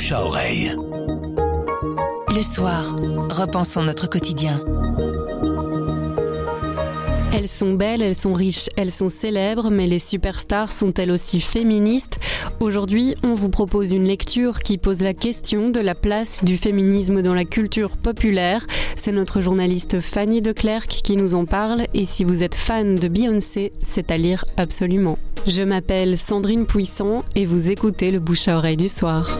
bouche à oreille. Le soir, repensons notre quotidien. Elles sont belles, elles sont riches, elles sont célèbres, mais les superstars sont-elles aussi féministes? Aujourd'hui, on vous propose une lecture qui pose la question de la place du féminisme dans la culture populaire. C'est notre journaliste Fanny Declercq qui nous en parle et si vous êtes fan de Beyoncé, c'est à lire absolument. Je m'appelle Sandrine Puissant et vous écoutez le bouche à oreille du soir.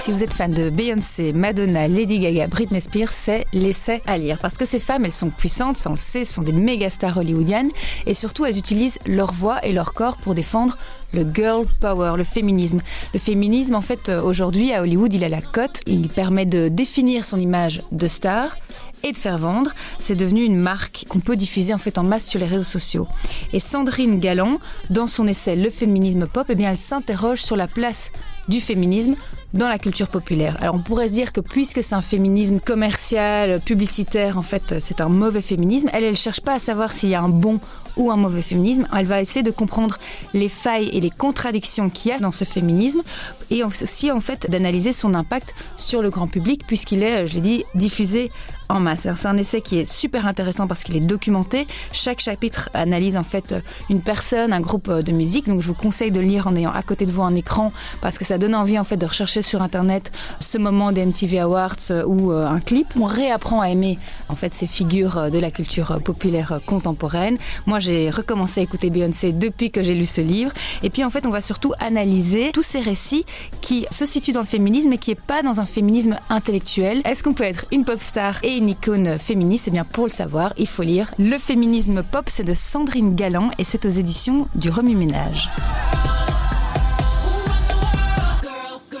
Si vous êtes fan de Beyoncé, Madonna, Lady Gaga, Britney Spears, c'est l'essai à lire. Parce que ces femmes, elles sont puissantes, ça on le sait, sont des méga stars hollywoodiennes. Et surtout, elles utilisent leur voix et leur corps pour défendre le girl power, le féminisme. Le féminisme, en fait, euh, aujourd'hui, à Hollywood, il a la cote. Il permet de définir son image de star et de faire vendre. C'est devenu une marque qu'on peut diffuser en fait en masse sur les réseaux sociaux. Et Sandrine Galland, dans son essai Le féminisme pop, eh bien, elle s'interroge sur la place du féminisme dans la culture populaire. Alors on pourrait se dire que puisque c'est un féminisme commercial, publicitaire, en fait c'est un mauvais féminisme, elle elle cherche pas à savoir s'il y a un bon ou un mauvais féminisme, elle va essayer de comprendre les failles et les contradictions qu'il y a dans ce féminisme et aussi en fait d'analyser son impact sur le grand public puisqu'il est, je l'ai dit, diffusé en masse. C'est un essai qui est super intéressant parce qu'il est documenté. Chaque chapitre analyse en fait une personne, un groupe de musique. Donc je vous conseille de lire en ayant à côté de vous un écran parce que ça donne envie en fait de rechercher sur internet ce moment des MTV Awards ou euh, un clip. On réapprend à aimer en fait ces figures de la culture populaire contemporaine. Moi j'ai recommencé à écouter Beyoncé depuis que j'ai lu ce livre. Et puis en fait on va surtout analyser tous ces récits qui se situent dans le féminisme et qui est pas dans un féminisme intellectuel. Est-ce qu'on peut être une pop star et une icône féministe? Eh bien, pour le savoir, il faut lire Le féminisme pop, c'est de Sandrine Galland et c'est aux éditions du Remue-Ménage.